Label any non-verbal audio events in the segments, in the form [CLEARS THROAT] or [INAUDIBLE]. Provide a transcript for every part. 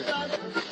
Estão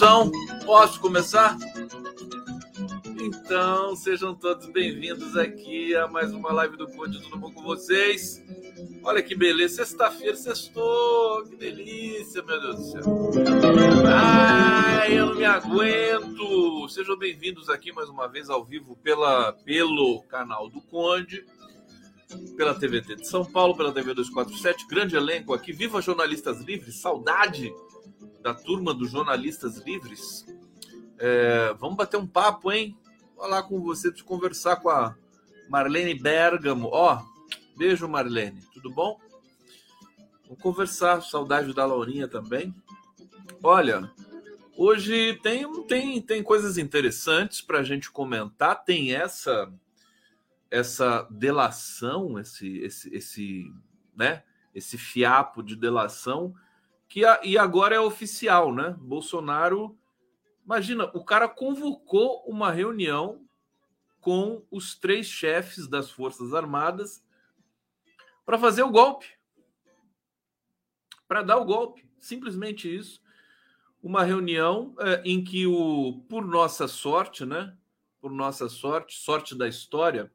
Produção, posso começar? Então, sejam todos bem-vindos aqui a mais uma live do Conde, tudo bom com vocês? Olha que beleza, sexta-feira, sextou, que delícia, meu Deus do céu. Ai, eu não me aguento. Sejam bem-vindos aqui mais uma vez ao vivo pela, pelo canal do Conde pela TVT de São Paulo, pela TV 247, grande elenco aqui. Viva Jornalistas Livres, saudade da turma dos Jornalistas Livres. É, vamos bater um papo, hein? Vou lá com você, preciso conversar com a Marlene Bergamo. Ó, oh, beijo, Marlene, tudo bom? Vamos conversar, saudade da Laurinha também. Olha, hoje tem, tem, tem coisas interessantes para a gente comentar. Tem essa essa delação, esse, esse, esse, né, esse fiapo de delação, que a, e agora é oficial, né? Bolsonaro, imagina, o cara convocou uma reunião com os três chefes das Forças Armadas para fazer o golpe. Para dar o golpe, simplesmente isso. Uma reunião é, em que o, por nossa sorte, né? Por nossa sorte, sorte da história,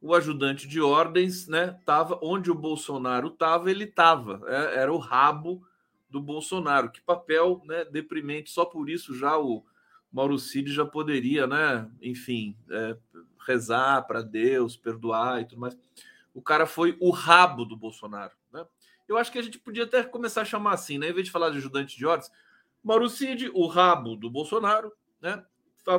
o ajudante de ordens, né, tava onde o Bolsonaro estava, ele estava, é, era o rabo do Bolsonaro. Que papel, né, deprimente. Só por isso já o Mauro Cid já poderia, né, enfim, é, rezar para Deus, perdoar e tudo mais. O cara foi o rabo do Bolsonaro, né? Eu acho que a gente podia até começar a chamar assim, né? Em vez de falar de ajudante de ordens, Mauro Cid, o rabo do Bolsonaro, né?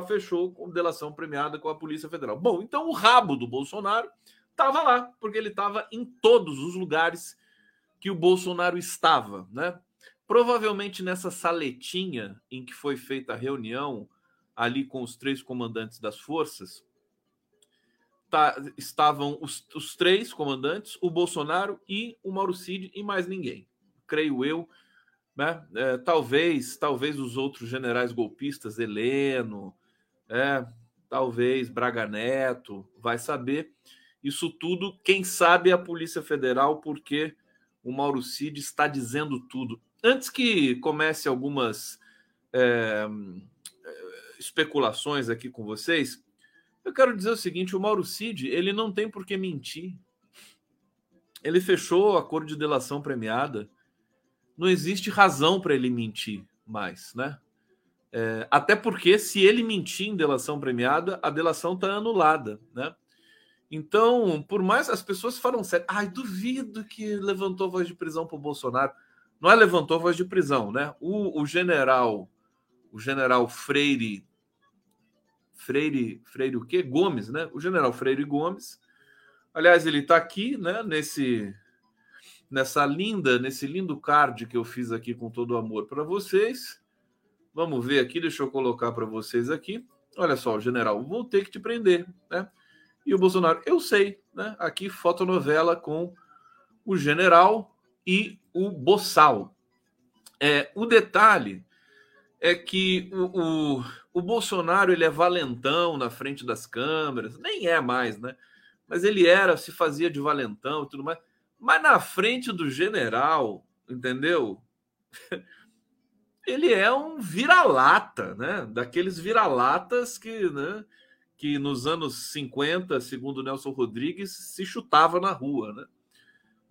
fechou com delação premiada com a Polícia Federal. Bom, então o rabo do Bolsonaro estava lá, porque ele estava em todos os lugares que o Bolsonaro estava, né? Provavelmente nessa saletinha em que foi feita a reunião ali com os três comandantes das forças, tá, estavam os, os três comandantes, o Bolsonaro e o Mauro Cid e mais ninguém. Creio eu, né? É, talvez, talvez os outros generais golpistas, Heleno, é, talvez Braga Neto, vai saber. Isso tudo, quem sabe a Polícia Federal, porque o Mauro Cid está dizendo tudo. Antes que comece algumas é, especulações aqui com vocês, eu quero dizer o seguinte: o Mauro Cid ele não tem por que mentir. Ele fechou o acordo de delação premiada não existe razão para ele mentir mais, né? É, até porque se ele mentir em delação premiada, a delação está anulada, né? Então, por mais as pessoas falam sério, ai, duvido que levantou voz de prisão para o Bolsonaro. Não é levantou voz de prisão, né? O, o general, o general Freire, Freire, Freire o quê? Gomes, né? O general Freire Gomes. Aliás, ele está aqui, né? Nesse nessa linda, nesse lindo card que eu fiz aqui com todo o amor para vocês. Vamos ver aqui, deixa eu colocar para vocês aqui. Olha só, general, vou ter que te prender, né? E o Bolsonaro, eu sei, né? Aqui fotonovela com o general e o Boçal. É, o detalhe é que o, o, o, Bolsonaro ele é valentão na frente das câmeras, nem é mais, né? Mas ele era, se fazia de valentão e tudo mais. Mas na frente do general, entendeu? Ele é um vira-lata, né? Daqueles vira-latas que, né? que nos anos 50, segundo Nelson Rodrigues, se chutava na rua, né?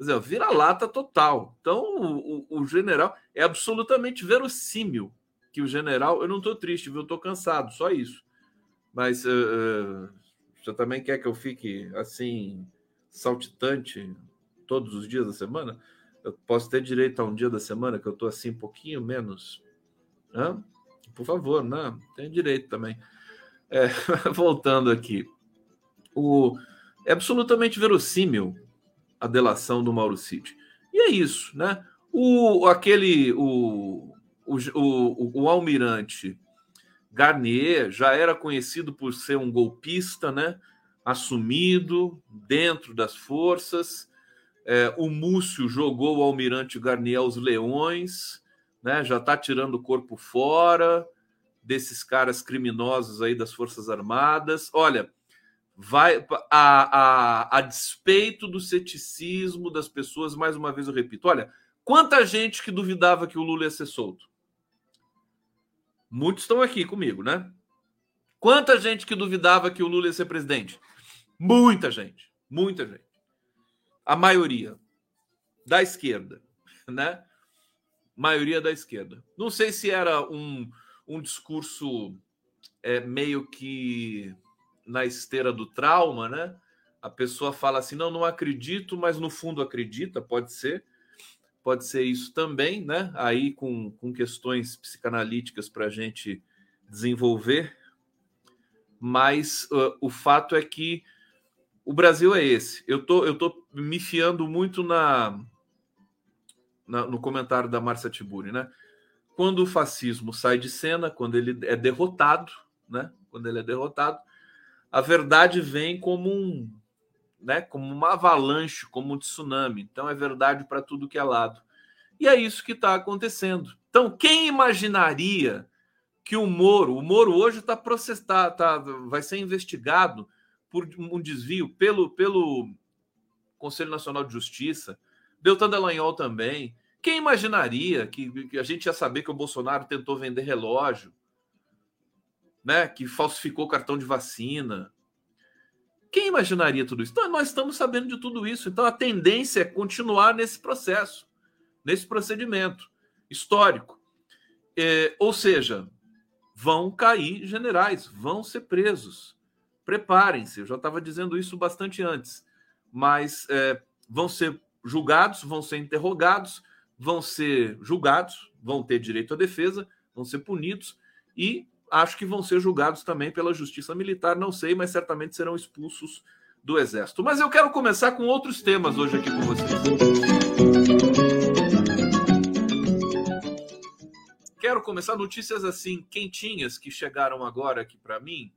Dizer, vira-lata total. Então, o, o, o, general é absolutamente verossímil que o general. Eu não estou triste, viu? Estou cansado, só isso. Mas uh, você também quer que eu fique assim, saltitante todos os dias da semana? Eu posso ter direito a um dia da semana que eu estou assim, um pouquinho menos. Hã? Por favor, né? Tem direito também. É, [LAUGHS] voltando aqui. O, é absolutamente verossímil a delação do Mauro Cid. E é isso, né? O, aquele, o, o, o, o almirante Garnier já era conhecido por ser um golpista, né? Assumido dentro das forças. É, o Múcio jogou o almirante Garnier aos leões, né? Já está tirando o corpo fora desses caras criminosos aí das Forças Armadas. Olha, vai a, a, a despeito do ceticismo das pessoas, mais uma vez eu repito, olha, quanta gente que duvidava que o Lula ia ser solto. Muitos estão aqui comigo, né? Quanta gente que duvidava que o Lula ia ser presidente? Muita gente, muita gente. A maioria da esquerda, né? Maioria da esquerda. Não sei se era um, um discurso é, meio que na esteira do trauma, né? A pessoa fala assim: não, não acredito, mas no fundo acredita, pode ser. Pode ser isso também, né? Aí com, com questões psicanalíticas para a gente desenvolver. Mas uh, o fato é que o Brasil é esse. Eu tô, eu tô me fiando muito na, na no comentário da Marcia Tiburi, né? Quando o fascismo sai de cena, quando ele é derrotado, né? Quando ele é derrotado, a verdade vem como um, né, como uma avalanche, como um tsunami. Então é verdade para tudo que é lado. E é isso que está acontecendo. Então, quem imaginaria que o Moro, o Moro hoje está processado, tá, tá, vai ser investigado por um desvio pelo, pelo Conselho Nacional de Justiça, Deltan Dallagnol também. Quem imaginaria que, que a gente ia saber que o Bolsonaro tentou vender relógio, né, que falsificou cartão de vacina. Quem imaginaria tudo isso? Então, nós estamos sabendo de tudo isso. Então, a tendência é continuar nesse processo, nesse procedimento histórico. É, ou seja, vão cair generais, vão ser presos. Preparem-se, eu já estava dizendo isso bastante antes, mas é, vão ser julgados, vão ser interrogados, vão ser julgados, vão ter direito à defesa, vão ser punidos e acho que vão ser julgados também pela justiça militar, não sei, mas certamente serão expulsos do exército. Mas eu quero começar com outros temas hoje aqui com vocês. Quero começar notícias assim quentinhas que chegaram agora aqui para mim.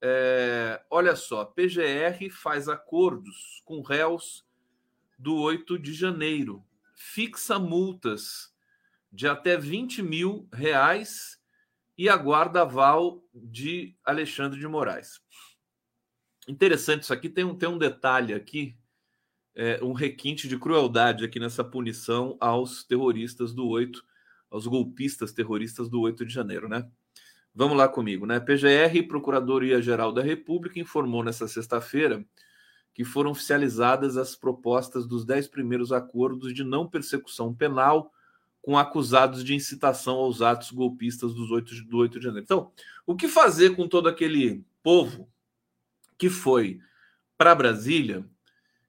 É, olha só, PGR faz acordos com réus do 8 de janeiro, fixa multas de até 20 mil reais e aguarda aval de Alexandre de Moraes. Interessante isso aqui, tem um, tem um detalhe aqui, é, um requinte de crueldade aqui nessa punição aos terroristas do 8, aos golpistas terroristas do 8 de janeiro, né? Vamos lá comigo, né? PGR, Procuradoria-Geral da República, informou nessa sexta-feira que foram oficializadas as propostas dos dez primeiros acordos de não persecução penal com acusados de incitação aos atos golpistas dos 8, do 8 de janeiro. Então, o que fazer com todo aquele povo que foi para Brasília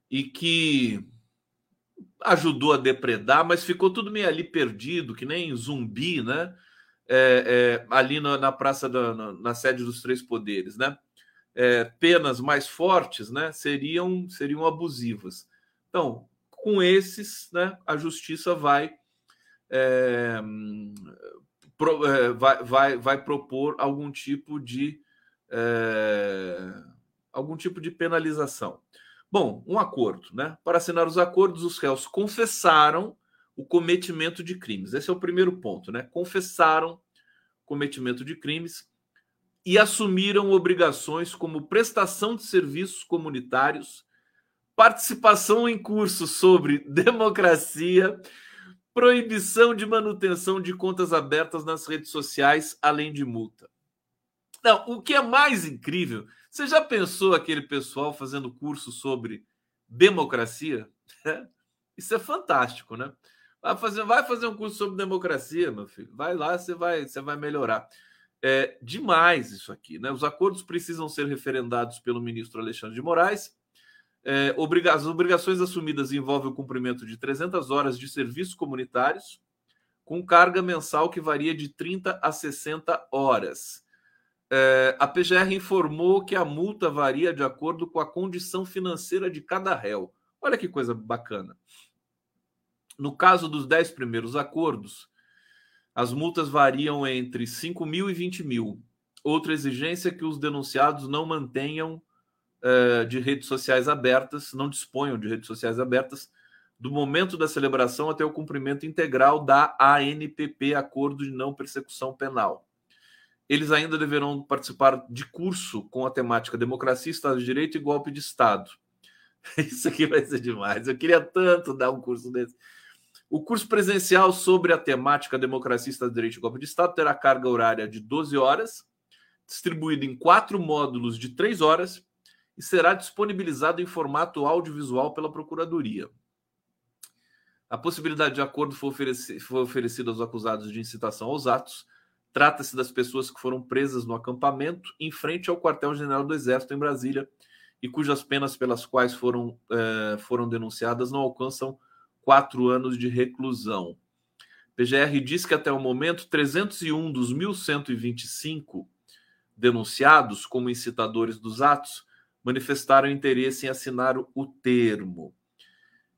e que ajudou a depredar, mas ficou tudo meio ali perdido, que nem zumbi, né? É, é, ali na, na praça da na, na, sede dos três poderes, né? É, penas mais fortes, né? Seriam seriam abusivas. Então, com esses, né? A justiça vai é, pro, é, vai, vai, vai propor algum tipo de é, algum tipo de penalização. Bom, um acordo, né? Para assinar os acordos, os réus confessaram o cometimento de crimes. Esse é o primeiro ponto, né? Confessaram cometimento de crimes e assumiram obrigações como prestação de serviços comunitários, participação em cursos sobre [LAUGHS] democracia, proibição de manutenção de contas abertas nas redes sociais, além de multa. Não, o que é mais incrível, você já pensou aquele pessoal fazendo curso sobre democracia? [LAUGHS] Isso é fantástico, né? Vai fazer, vai fazer um curso sobre democracia, meu filho. Vai lá, você vai, você vai melhorar. É demais isso aqui, né? Os acordos precisam ser referendados pelo ministro Alexandre de Moraes. É, obriga as obrigações assumidas envolvem o cumprimento de 300 horas de serviços comunitários, com carga mensal que varia de 30 a 60 horas. É, a PGR informou que a multa varia de acordo com a condição financeira de cada réu. Olha que coisa bacana. No caso dos 10 primeiros acordos, as multas variam entre 5 mil e 20 mil. Outra exigência é que os denunciados não mantenham uh, de redes sociais abertas, não disponham de redes sociais abertas, do momento da celebração até o cumprimento integral da ANPP, Acordo de Não Persecução Penal. Eles ainda deverão participar de curso com a temática Democracia, Estado de Direito e Golpe de Estado. [LAUGHS] Isso aqui vai ser demais. Eu queria tanto dar um curso desse. O curso presencial sobre a temática democracia, Estado de Direito e Golpe de Estado terá carga horária de 12 horas, distribuído em quatro módulos de 3 horas e será disponibilizado em formato audiovisual pela Procuradoria. A possibilidade de acordo foi, ofereci foi oferecida aos acusados de incitação aos atos. Trata-se das pessoas que foram presas no acampamento em frente ao quartel-general do Exército em Brasília e cujas penas pelas quais foram, eh, foram denunciadas não alcançam quatro anos de reclusão. PGR diz que até o momento 301 dos 1.125 denunciados como incitadores dos atos manifestaram interesse em assinar o termo.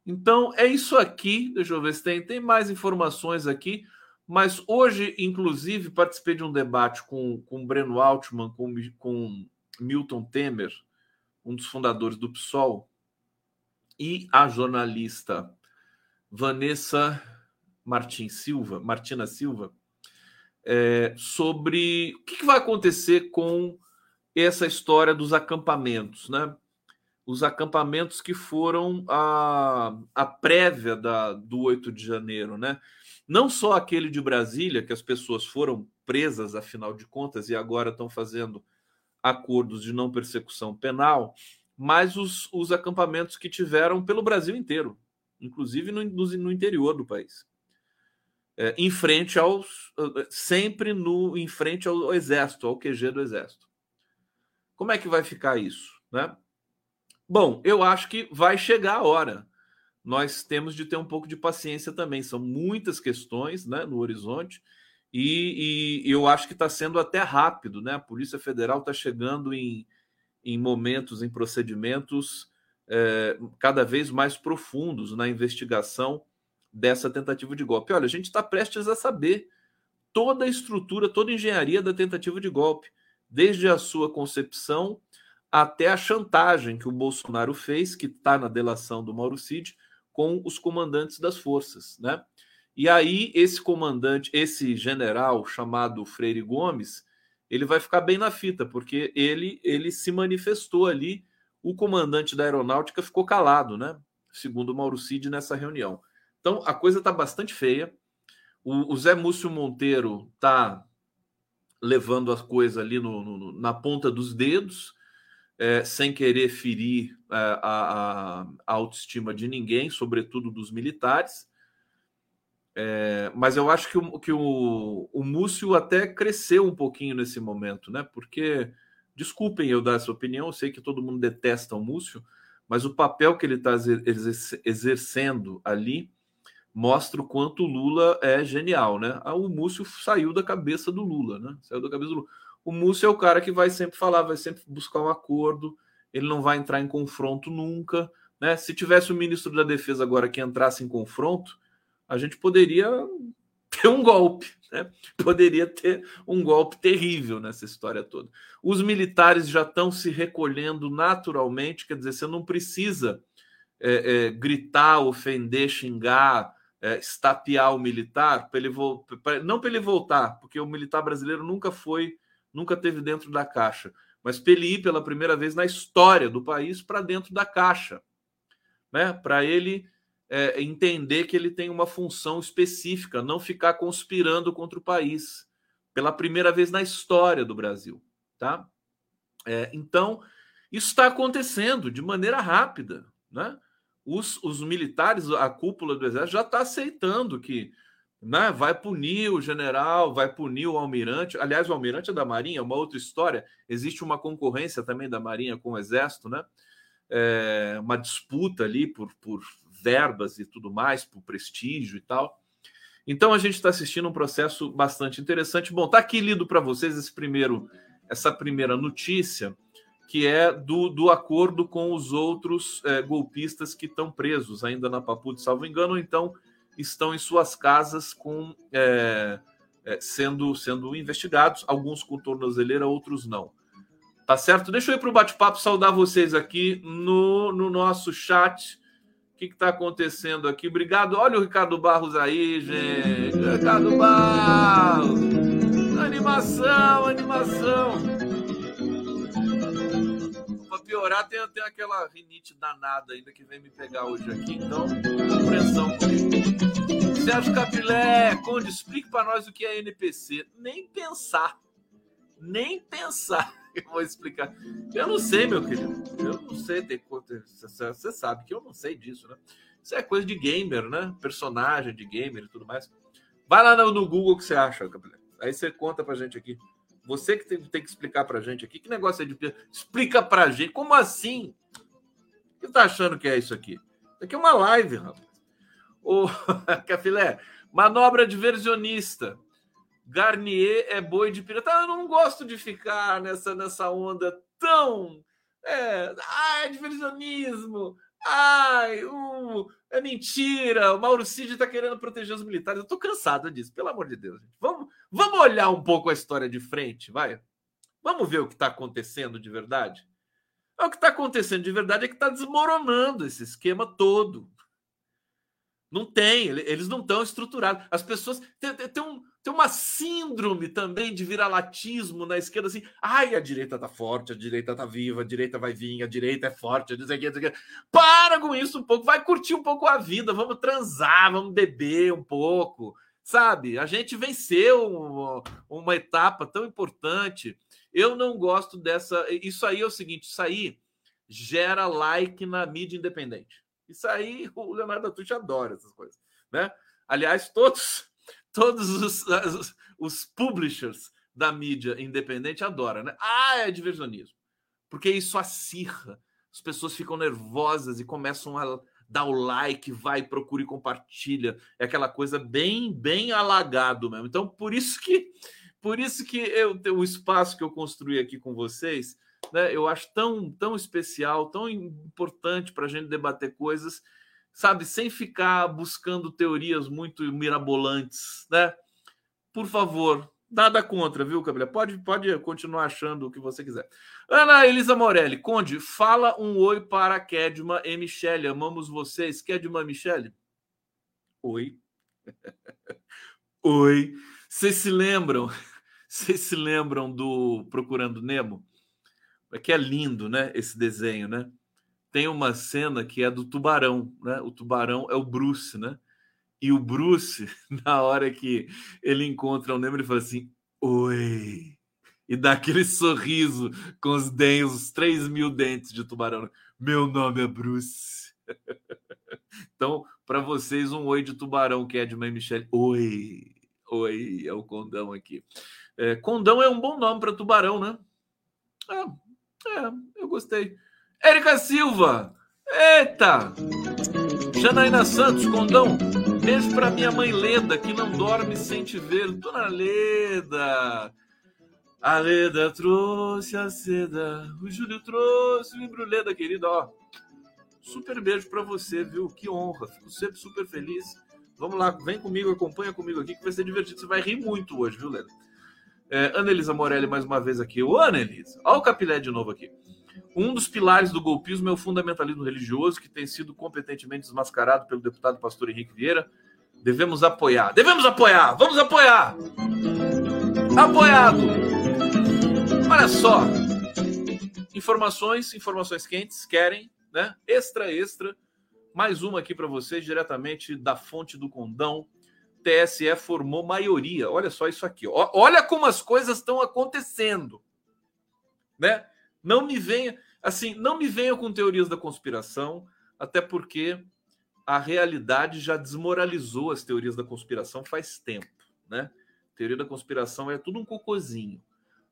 Então é isso aqui. Deixa eu ver se tem, tem mais informações aqui. Mas hoje, inclusive, participei de um debate com, com Breno Altman, com, com Milton Temer, um dos fundadores do PSOL, e a jornalista Vanessa Martins Silva, Martina Silva, é, sobre o que vai acontecer com essa história dos acampamentos, né? Os acampamentos que foram a, a prévia da, do 8 de janeiro, né? Não só aquele de Brasília, que as pessoas foram presas, afinal de contas, e agora estão fazendo acordos de não persecução penal, mas os, os acampamentos que tiveram pelo Brasil inteiro inclusive no, no interior do país. É, em frente aos. sempre no, em frente ao, ao exército, ao QG do exército. Como é que vai ficar isso? Né? Bom, eu acho que vai chegar a hora. Nós temos de ter um pouco de paciência também. São muitas questões né, no horizonte. E, e eu acho que está sendo até rápido, né? A Polícia Federal está chegando em, em momentos, em procedimentos é, cada vez mais profundos na investigação dessa tentativa de golpe. Olha, a gente está prestes a saber toda a estrutura, toda a engenharia da tentativa de golpe, desde a sua concepção até a chantagem que o Bolsonaro fez, que está na delação do Mauro Cid, com os comandantes das forças, né? E aí esse comandante, esse general chamado Freire Gomes, ele vai ficar bem na fita, porque ele ele se manifestou ali o comandante da aeronáutica ficou calado, né? Segundo o Mauro Cid nessa reunião. Então a coisa está bastante feia. O, o, Zé Múcio Monteiro está levando a coisa ali no, no, na ponta dos dedos, é, sem querer ferir é, a, a, a, autoestima de ninguém, sobretudo dos militares. É, mas eu acho que, o, que o, o Múcio até cresceu um pouquinho nesse momento, né? Porque Desculpem eu dar essa opinião, eu sei que todo mundo detesta o Múcio, mas o papel que ele está exercendo ali mostra o quanto o Lula é genial, né? Ah, o Múcio saiu da cabeça do Lula, né? Saiu da cabeça do Lula. O Múcio é o cara que vai sempre falar, vai sempre buscar um acordo, ele não vai entrar em confronto nunca, né? Se tivesse o ministro da Defesa agora que entrasse em confronto, a gente poderia [LAUGHS] ter um golpe, né? Poderia ter um golpe terrível nessa história toda. Os militares já estão se recolhendo naturalmente, quer dizer, você não precisa é, é, gritar, ofender, xingar, é, o militar, para ele pra, não para ele voltar, porque o militar brasileiro nunca foi, nunca teve dentro da caixa, mas para ele ir pela primeira vez na história do país para dentro da caixa, né? Para ele é, entender que ele tem uma função específica, não ficar conspirando contra o país pela primeira vez na história do Brasil, tá? É, então isso está acontecendo de maneira rápida, né? Os, os militares, a cúpula do exército já está aceitando que né, vai punir o general, vai punir o almirante. Aliás, o almirante é da Marinha, uma outra história. Existe uma concorrência também da Marinha com o Exército, né? É, uma disputa ali por, por verbas e tudo mais, por prestígio e tal. Então a gente está assistindo um processo bastante interessante. Bom, tá aqui lido para vocês esse primeiro, essa primeira notícia, que é do, do acordo com os outros é, golpistas que estão presos ainda na Papuda, salvo engano, então estão em suas casas com é, é, sendo sendo investigados, alguns com tornozeleira, outros não. Tá certo? Deixa eu ir para o bate-papo saudar vocês aqui no, no nosso chat. O que está acontecendo aqui? Obrigado. Olha o Ricardo Barros aí, gente. Ricardo Barros. Animação, animação. Piorar, tem, tem aquela rinite danada ainda que vem me pegar hoje aqui. Então, compreensão comigo. Sérgio Capilé, Conde, explique para nós o que é NPC. Nem pensar. Nem pensar. [LAUGHS] Eu vou explicar. Eu não sei, meu querido. Eu não sei. Você sabe que eu não sei disso, né? Isso é coisa de gamer, né? Personagem de gamer e tudo mais. Vai lá no, Google que você acha, Capilé. Aí você conta pra gente aqui. Você que tem, tem, que explicar pra gente aqui. Que negócio é de. Explica pra gente. Como assim? O que você tá achando que é isso aqui? Isso aqui é uma live, rapaz. Ô, [LAUGHS] Cafilé, manobra diversionista. Garnier é boi de pirata. Eu não gosto de ficar nessa, nessa onda tão. É, ai, diversionismo. Ai, uh, é mentira. O Mauro Cid está querendo proteger os militares. Eu estou cansado disso, pelo amor de Deus. Gente. Vamos, vamos olhar um pouco a história de frente, vai? Vamos ver o que está acontecendo de verdade? É, o que está acontecendo de verdade é que está desmoronando esse esquema todo. Não tem, eles não estão estruturados. As pessoas. Tem, tem, um, tem uma síndrome também de viralatismo na esquerda, assim. Ai, a direita tá forte, a direita tá viva, a direita vai vir, a direita é forte, não sei o que, não sei o que. Para com isso um pouco, vai curtir um pouco a vida, vamos transar, vamos beber um pouco, sabe? A gente venceu uma, etapa tão importante. Eu não gosto dessa. Isso aí é o seguinte: isso aí gera like na mídia independente. Isso aí o Leonardo Tucci adora essas coisas, né? Aliás, todos todos os, os, os publishers da mídia independente adoram, né? Ah, é diversionismo. Porque isso acirra. As pessoas ficam nervosas e começam a dar o like, vai, procura e compartilha. É aquela coisa bem, bem alagado mesmo. Então, por isso que por isso que eu o espaço que eu construí aqui com vocês, né, eu acho tão, tão especial, tão importante para a gente debater coisas sabe, sem ficar buscando teorias muito mirabolantes, né? Por favor, nada contra, viu, Camila? Pode, pode continuar achando o que você quiser. Ana Elisa Morelli, Conde, fala um oi para Kedma e Michele. Amamos vocês. Kedma e Michele? Oi. [LAUGHS] oi. Vocês se lembram? [LAUGHS] Vocês se lembram do Procurando Nemo? É que é lindo, né? Esse desenho, né? Tem uma cena que é do tubarão, né? O tubarão é o Bruce, né? E o Bruce, [LAUGHS] na hora que ele encontra o Nemo, ele fala assim: Oi! E dá aquele [LAUGHS] sorriso com os dentes, os 3 mil dentes de tubarão. Meu nome é Bruce. [LAUGHS] então, para vocês, um oi de tubarão, que é de mãe Michelle. Oi! Oi, é o Condão aqui. É, Condão é um bom nome para tubarão, né? É, é, eu gostei. Érica Silva. Eita! Janaína Santos, Condão. Beijo para minha mãe Leda, que não dorme sem te ver. Dona Leda. A Leda trouxe a seda. O Júlio trouxe o livro Leda, querido. Ó, super beijo para você, viu? Que honra. Fico sempre super feliz. Vamos lá, vem comigo, acompanha comigo aqui, que vai ser divertido. Você vai rir muito hoje, viu, Leda? É, Ana Elisa Morelli, mais uma vez aqui. Ô, Ana Elisa. Olha o Capilé de novo aqui. Um dos pilares do golpismo é o fundamentalismo religioso, que tem sido competentemente desmascarado pelo deputado pastor Henrique Vieira. Devemos apoiar. Devemos apoiar. Vamos apoiar. Apoiado. Olha só. Informações, informações quentes, querem, né? Extra, extra. Mais uma aqui para vocês, diretamente da fonte do Condão. TSE formou maioria. Olha só isso aqui. Olha como as coisas estão acontecendo, né? Não me venha, assim, não me venha com teorias da conspiração, até porque a realidade já desmoralizou as teorias da conspiração faz tempo, né? Teoria da conspiração é tudo um cocôzinho.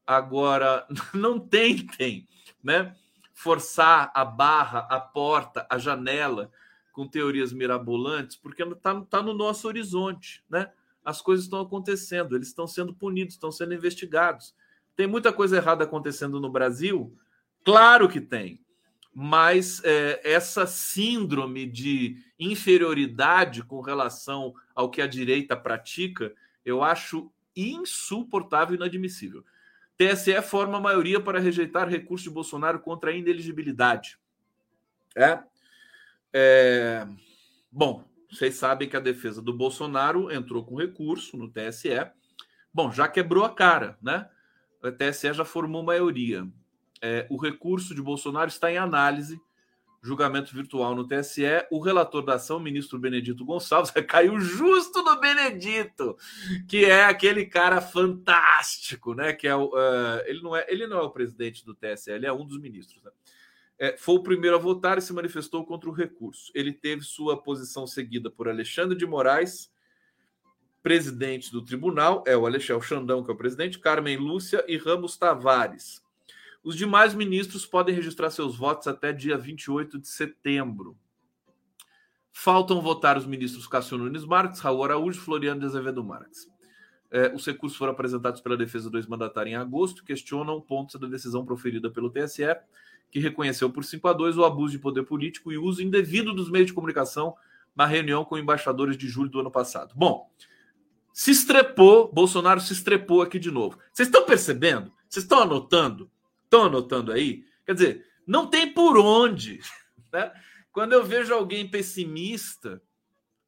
Agora, [LAUGHS] não tentem, né? Forçar a barra, a porta, a janela com teorias mirabolantes, porque está tá no nosso horizonte, né? As coisas estão acontecendo, eles estão sendo punidos, estão sendo investigados. Tem muita coisa errada acontecendo no Brasil? Claro que tem mas é, essa síndrome de inferioridade com relação ao que a direita pratica, eu acho insuportável e inadmissível. TSE forma maioria para rejeitar recurso de Bolsonaro contra a ineligibilidade. É? é... Bom, vocês sabem que a defesa do Bolsonaro entrou com recurso no TSE. Bom, já quebrou a cara, né? O TSE já formou maioria é, o recurso de Bolsonaro está em análise, julgamento virtual no TSE. O relator da ação, ministro Benedito Gonçalves, [LAUGHS] caiu justo no Benedito, que é aquele cara fantástico, né? Que é o, uh, ele, não é, ele não é o presidente do TSE, ele é um dos ministros. Né? É, foi o primeiro a votar e se manifestou contra o recurso. Ele teve sua posição seguida por Alexandre de Moraes, presidente do tribunal, é o Alexandre Xandão, que é o presidente, Carmen Lúcia e Ramos Tavares. Os demais ministros podem registrar seus votos até dia 28 de setembro. Faltam votar os ministros Cássio Nunes Marques, Raul Araújo e Floriano de Azevedo Marques. É, os recursos foram apresentados pela defesa do ex-mandatário em agosto, questionam pontos da decisão proferida pelo TSE, que reconheceu por 5 a 2 o abuso de poder político e uso indevido dos meios de comunicação na reunião com embaixadores de julho do ano passado. Bom, se estrepou, Bolsonaro se estrepou aqui de novo. Vocês estão percebendo? Vocês estão anotando? Estão anotando aí? Quer dizer, não tem por onde. [LAUGHS] Né? Quando eu vejo alguém pessimista,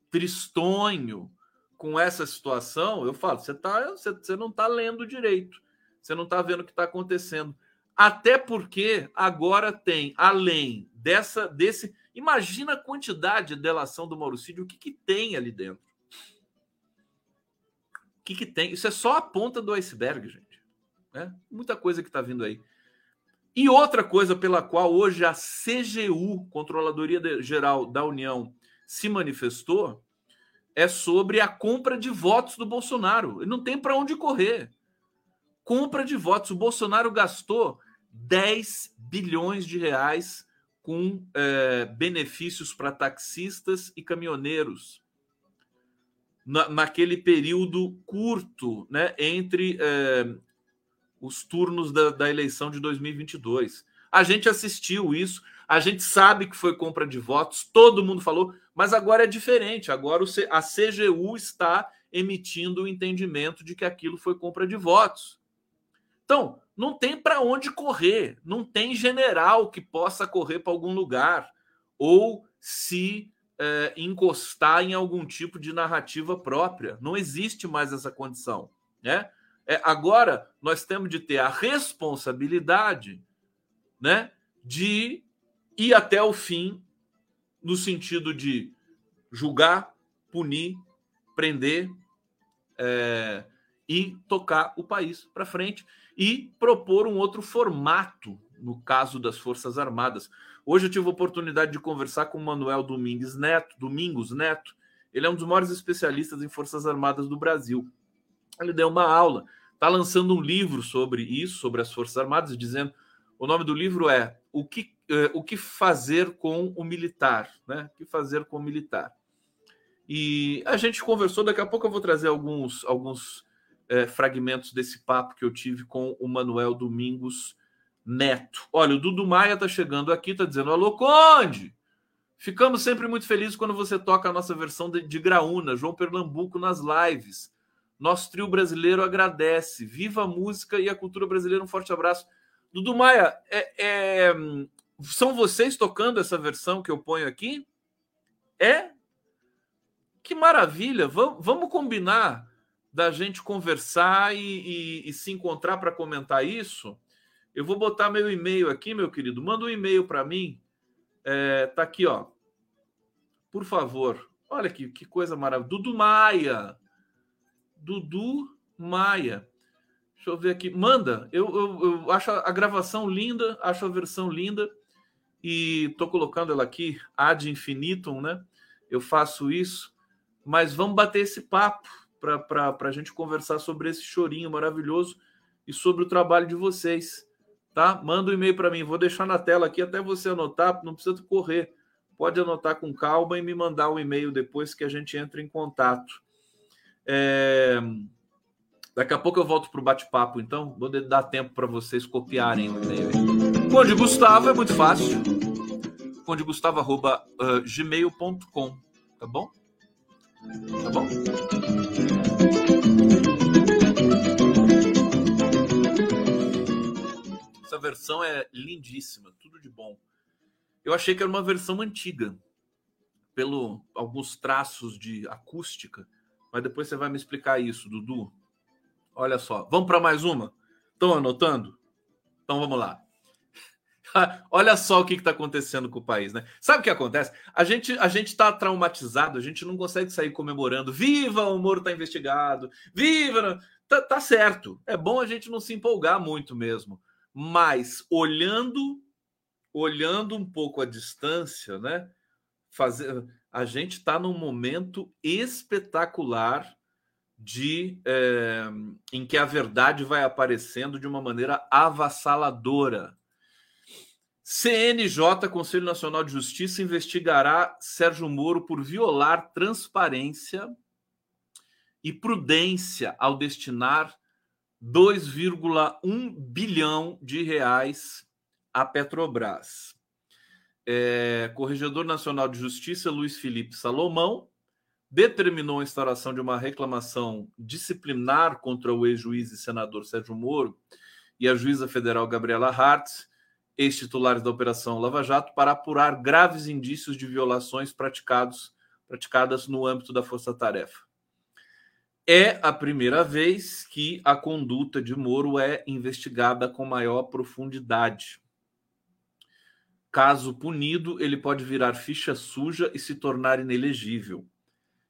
tristonho com essa situação, eu falo: você, tá, você, não está lendo direito, você não está vendo o que está acontecendo. Até porque agora tem, além dessa, desse. Imagina a quantidade de delação do Mauricídio, o que, que tem ali dentro. O que, que tem? Isso é só a ponta do iceberg, gente. Né? Muita coisa que está vindo aí. E outra coisa pela qual hoje a CGU, Controladoria Geral da União, se manifestou é sobre a compra de votos do Bolsonaro. Ele não tem para onde correr. Compra de votos. O Bolsonaro gastou 10 bilhões de reais com é, benefícios para taxistas e caminhoneiros na, naquele período curto né, entre é, os turnos da, da eleição de 2022. A gente assistiu isso, a gente sabe que foi compra de votos, todo mundo falou, mas agora é diferente. Agora a CGU está emitindo o entendimento de que aquilo foi compra de votos. Então, não tem para onde correr, não tem general que possa correr para algum lugar ou se é, encostar em algum tipo de narrativa própria. Não existe mais essa condição, né? É, agora nós temos de ter a responsabilidade né, de ir até o fim, no sentido de julgar, punir, prender é, e tocar o país para frente e propor um outro formato no caso das Forças Armadas. Hoje eu tive a oportunidade de conversar com o Manuel Domingues Neto, Domingos Neto. Ele é um dos maiores especialistas em Forças Armadas do Brasil. Ele deu uma aula, está lançando um livro sobre isso, sobre as Forças Armadas, dizendo o nome do livro é O que, eh, o que fazer com o militar, né? O que fazer com o militar. E a gente conversou, daqui a pouco eu vou trazer alguns, alguns eh, fragmentos desse papo que eu tive com o Manuel Domingos Neto. Olha, o Dudu Maia está chegando aqui, está dizendo: Alô, Conde! Ficamos sempre muito felizes quando você toca a nossa versão de, de Graúna, João Pernambuco nas lives. Nosso trio brasileiro agradece. Viva a música e a cultura brasileira. Um forte abraço. Dudu Maia, é, é, são vocês tocando essa versão que eu ponho aqui? É? que maravilha! Vamos, vamos combinar da gente conversar e, e, e se encontrar para comentar isso. Eu vou botar meu e-mail aqui, meu querido. Manda um e-mail para mim. É, tá aqui, ó. Por favor. Olha que, que coisa maravilhosa. Dudu Maia. Dudu Maia. Deixa eu ver aqui. Manda. Eu, eu, eu acho a gravação linda, acho a versão linda. E tô colocando ela aqui, ad infinitum, né? Eu faço isso mas vamos bater esse papo para a gente conversar sobre esse chorinho maravilhoso e sobre o trabalho de vocês. Tá? Manda um e-mail para mim, vou deixar na tela aqui até você anotar, não precisa correr. Pode anotar com calma e me mandar um e-mail depois que a gente entra em contato. É... Daqui a pouco eu volto para o bate-papo, então. Vou dar tempo para vocês copiarem o e-mail. Conde Gustavo é muito fácil. condegustavo.gmail.com, uh, tá bom? Tá bom? Essa versão é lindíssima, tudo de bom. Eu achei que era uma versão antiga, pelo alguns traços de acústica, mas depois você vai me explicar isso, Dudu. Olha só, vamos para mais uma? Estão anotando? Então vamos lá. [LAUGHS] Olha só o que está acontecendo com o país, né? Sabe o que acontece? A gente a gente está traumatizado, a gente não consegue sair comemorando. Viva o Moro está investigado, viva! Tá, tá certo. É bom a gente não se empolgar muito mesmo. Mas olhando, olhando um pouco a distância, né? Fazer, a gente está num momento espetacular de é, em que a verdade vai aparecendo de uma maneira avassaladora CNJ, Conselho Nacional de Justiça, investigará Sérgio Moro por violar transparência e prudência ao destinar 2,1 bilhão de reais à Petrobras. É, Corregedor Nacional de Justiça, Luiz Felipe Salomão, determinou a instauração de uma reclamação disciplinar contra o ex-juiz e senador Sérgio Moro e a juíza federal Gabriela Hartz ex-titulares da Operação Lava Jato para apurar graves indícios de violações praticados, praticadas no âmbito da Força Tarefa. É a primeira vez que a conduta de Moro é investigada com maior profundidade. Caso punido, ele pode virar ficha suja e se tornar inelegível.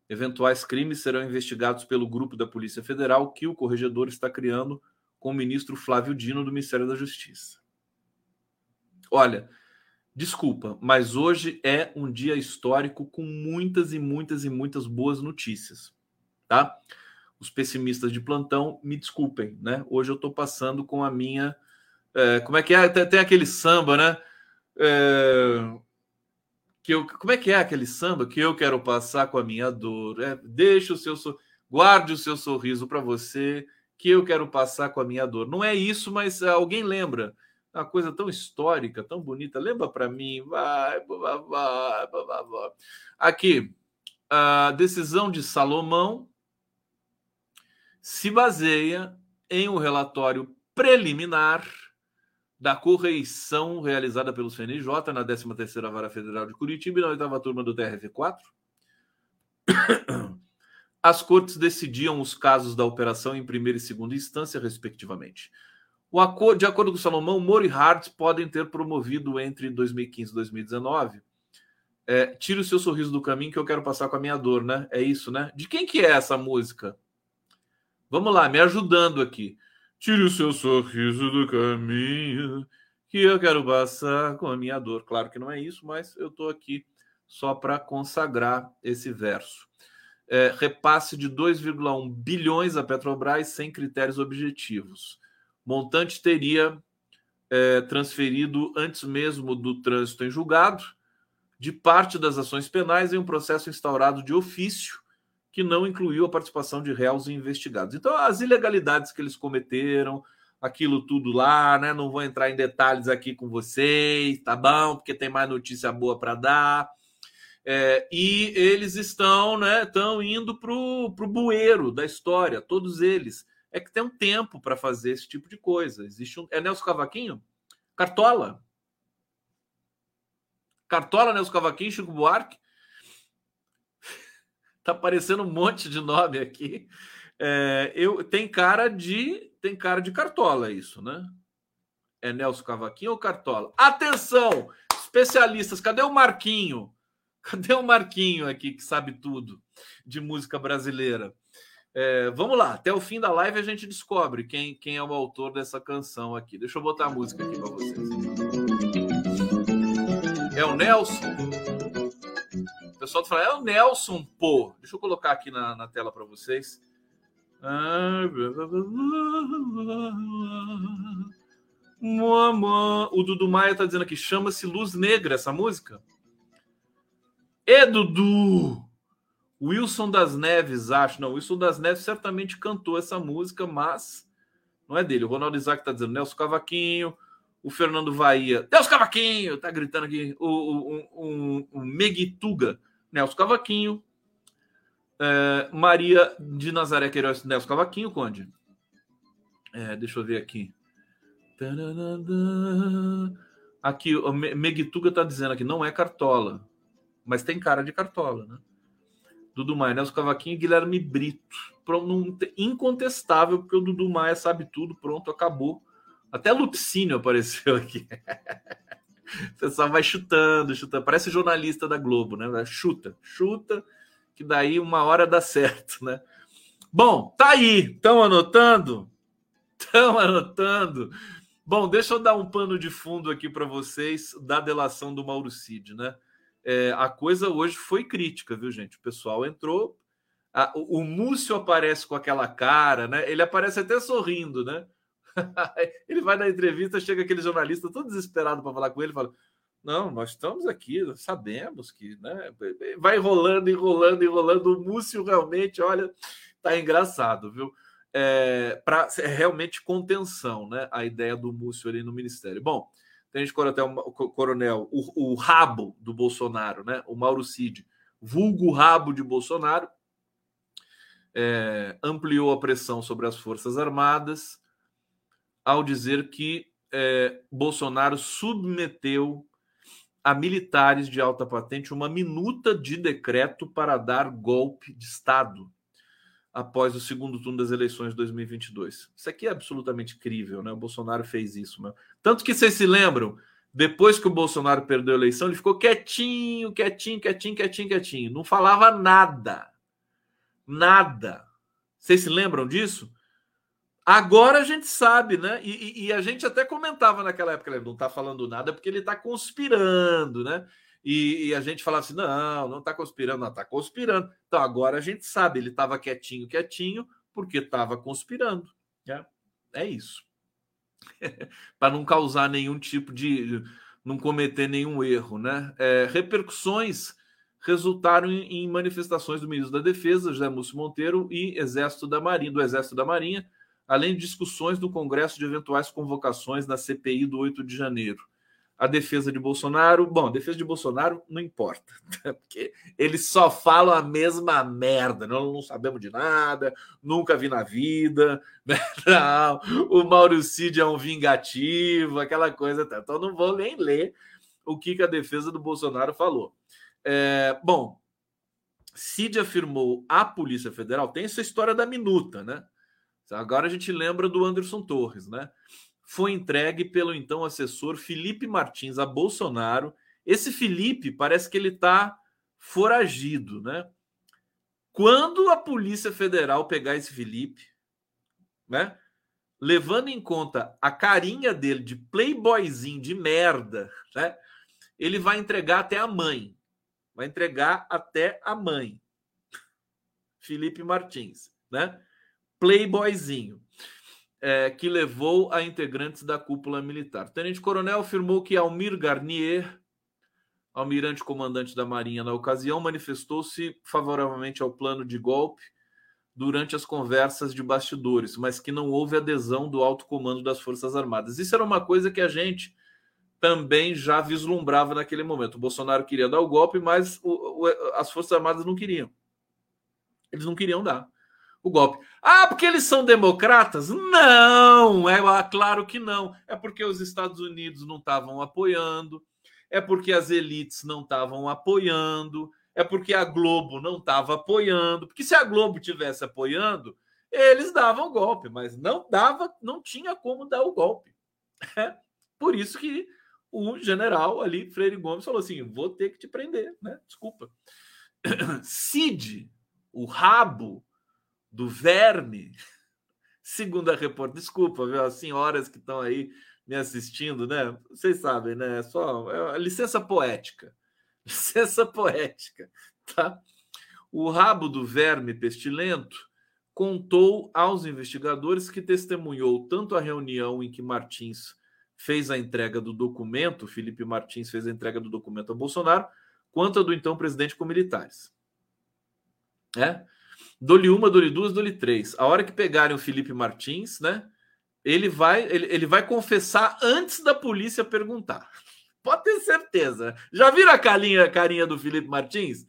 Eventuais crimes serão investigados pelo grupo da Polícia Federal que o corregedor está criando com o ministro Flávio Dino do Ministério da Justiça. Olha, desculpa, mas hoje é um dia histórico com muitas e muitas e muitas boas notícias, tá? Os pessimistas de plantão, me desculpem, né? Hoje eu estou passando com a minha. É, como é que é? Tem, tem aquele samba, né? É, que eu, como é que é aquele samba que eu quero passar com a minha dor? É, deixa o seu guarde o seu sorriso para você, que eu quero passar com a minha dor. Não é isso, mas alguém lembra uma coisa tão histórica, tão bonita. Lembra para mim? Vai, vai, vai, vai. Aqui, a decisão de Salomão se baseia em um relatório preliminar da correição realizada pelo CNJ na 13ª Vara Federal de Curitiba e na 8 turma do TRF4. [CLEARS THROAT] As cortes decidiam os casos da operação em primeira e segunda instância, respectivamente. Acordo, de acordo com Salomão, Moro e Hart podem ter promovido entre 2015 e 2019. É, Tire o seu sorriso do caminho que eu quero passar com a minha dor, né? É isso, né? De quem que é essa música? Vamos lá, me ajudando aqui. Tire o seu sorriso do caminho que eu quero passar com a minha dor. Claro que não é isso, mas eu estou aqui só para consagrar esse verso. É, repasse de 2,1 bilhões a Petrobras sem critérios objetivos montante teria é, transferido antes mesmo do trânsito em julgado de parte das ações penais em um processo instaurado de ofício que não incluiu a participação de réus e investigados. Então, as ilegalidades que eles cometeram, aquilo tudo lá, né? Não vou entrar em detalhes aqui com vocês, tá bom? Porque tem mais notícia boa para dar. É, e eles estão, né? Estão indo para o bueiro da história, todos eles é que tem um tempo para fazer esse tipo de coisa. Existe um. É Nelson Cavaquinho? Cartola. Cartola, Nelson Cavaquinho, Chico Buarque. Tá aparecendo um monte de nome aqui. É, eu tem cara de tem cara de cartola isso, né? É Nelson Cavaquinho ou Cartola? Atenção, especialistas, cadê o Marquinho? [LAUGHS] Cadê o Marquinho aqui que sabe tudo de música brasileira? É, vamos lá, até o fim da live a gente descobre quem, quem é o autor dessa canção aqui. Deixa eu botar a música aqui para vocês. É o Nelson? Pessoal tá falando, é o Nelson, pô. Deixa eu colocar aqui na, na tela para vocês. O Dudu Maia tá dizendo aqui, chama-se Luz Negra essa música. E Dudu! Wilson das Neves, acho. Não, Wilson das Neves certamente cantou essa música, mas não é dele. O Ronaldo Isaac tá dizendo Nelson Cavaquinho. O Fernando Vaia, Nelson Cavaquinho, tá gritando aqui. O, o, o, o Meguituga, Nelson Cavaquinho. É, Maria de Nazaré Queiroz, Nelson Cavaquinho, Conde. É, deixa eu ver aqui. Aqui, o Megituga tá dizendo aqui, não é cartola, mas tem cara de cartola, né? Dudu Maia, Nelson Cavaquinho e Guilherme Brito. Incontestável, porque o Dudu Maia sabe tudo, pronto, acabou. Até Lupicínio apareceu aqui. [LAUGHS] [LAUGHS] o pessoal vai chutando, chutando. Parece jornalista da Globo, né? Chuta, chuta, que daí uma hora dá certo, né? Bom, tá aí. Estão anotando? Estão anotando. Bom, deixa eu dar um pano de fundo aqui para vocês da delação do Mauro Cid, né? É, a coisa hoje foi crítica, viu, gente? O pessoal entrou. A, o Múcio aparece com aquela cara, né? Ele aparece até sorrindo, né? [LAUGHS] ele vai na entrevista, chega aquele jornalista todo desesperado para falar com ele, fala: Não, nós estamos aqui, sabemos que, né? Vai enrolando, enrolando, enrolando. O Múcio realmente, olha, tá engraçado, viu? é, para realmente contenção, né? A ideia do Múcio ali no ministério. Bom, tem gente coronel, coronel o, o rabo do Bolsonaro, né? O Mauro Cid, vulgo rabo de Bolsonaro, é, ampliou a pressão sobre as Forças Armadas ao dizer que é, Bolsonaro submeteu a militares de alta patente uma minuta de decreto para dar golpe de Estado após o segundo turno das eleições de 2022. Isso aqui é absolutamente crível, né? O Bolsonaro fez isso, né? Tanto que vocês se lembram, depois que o Bolsonaro perdeu a eleição, ele ficou quietinho, quietinho, quietinho, quietinho, quietinho, não falava nada. Nada. Vocês se lembram disso? Agora a gente sabe, né? E, e, e a gente até comentava naquela época, ele não está falando nada porque ele está conspirando, né? E, e, a gente falava assim: não, não está conspirando, não, está conspirando. Então agora a gente sabe, ele estava quietinho, quietinho, porque estava conspirando. Né? É isso. [LAUGHS] Para não causar nenhum tipo de. não cometer nenhum erro. Né? É, repercussões resultaram em, em, manifestações do ministro da Defesa, José Múcio Monteiro, e Exército da Marinha, do Exército da Marinha, além de discussões no Congresso de eventuais convocações na CPI do 8 de janeiro a defesa de Bolsonaro. Bom, a defesa de Bolsonaro não importa, [LAUGHS] né? porque eles só falam a mesma merda. Não, não sabemos de nada, nunca vi na vida. [LAUGHS] Né? Não, o Mauro Cid é um vingativo, aquela coisa. Tá. Então, não vou nem ler o que, que a defesa do Bolsonaro falou. É, bom, Cid afirmou à Polícia Federal, tem essa história da minuta, né? Agora a gente lembra do Anderson Torres, né? foi entregue pelo então assessor Felipe Martins a Bolsonaro. Esse Felipe parece que ele está foragido, né? Quando a Polícia Federal pegar esse Felipe, né? Levando em conta a carinha dele de playboyzinho de merda, né? Ele vai entregar até a mãe. Vai entregar até a mãe. Felipe Martins, né? Playboyzinho é, que levou a integrantes da cúpula militar. O tenente-coronel afirmou que Almir Garnier, almirante comandante da Marinha na ocasião, manifestou-se favoravelmente ao plano de golpe durante as conversas de bastidores, mas que não houve adesão do alto comando das Forças Armadas. Isso era uma coisa que a gente também já vislumbrava naquele momento. O Bolsonaro queria dar o golpe, mas o, o, as Forças Armadas não queriam. Eles não queriam dar o golpe. Ah, porque eles são democratas? Não, é ah, claro que não. É porque os Estados Unidos não estavam apoiando, é porque as elites não estavam apoiando, é porque a Globo não estava apoiando, porque se a Globo tivesse apoiando, eles davam golpe, mas não dava, não tinha como dar o golpe. [LAUGHS] É por isso que o general ali, Freire Gomes, falou assim: vou ter que te prender, né? Desculpa. [COUGHS] Cid, o rabo do verme, [LAUGHS] segundo a repórter, desculpa, viu, as senhoras que estão aí me assistindo, né? Vocês sabem, né? É só é licença poética. [LAUGHS] Licença poética, tá? O rabo do verme pestilento contou aos investigadores que testemunhou tanto a reunião em que Martins fez a entrega do documento, Felipe Martins fez a entrega do documento a Bolsonaro, quanto a do então presidente com militares. É? Dou-lhe uma, dou-lhe duas, dou-lhe três. A hora que pegarem o Felipe Martins, né? Ele vai, ele, ele vai confessar antes da polícia perguntar. [LAUGHS] Pode ter certeza. Já viram a carinha, a carinha do Felipe Martins?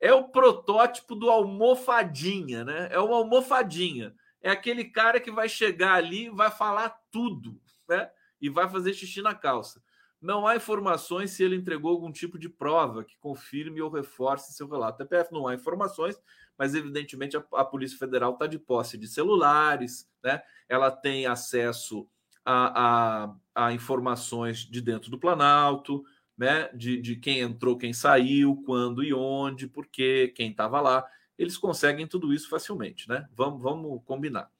É o protótipo do almofadinha, né? É o almofadinha. É aquele cara que vai chegar ali vai falar tudo, né? e vai fazer xixi na calça. Não há informações se ele entregou algum tipo de prova que confirme ou reforce seu relato. TPF não há informações, mas evidentemente a, a Polícia Federal está de posse de celulares, né? ela tem acesso a, a, a, informações de dentro do Planalto, né? de, de quem entrou, quem saiu, quando e onde, por quê, quem estava lá. Eles conseguem tudo isso facilmente, né? Vamos, vamos combinar.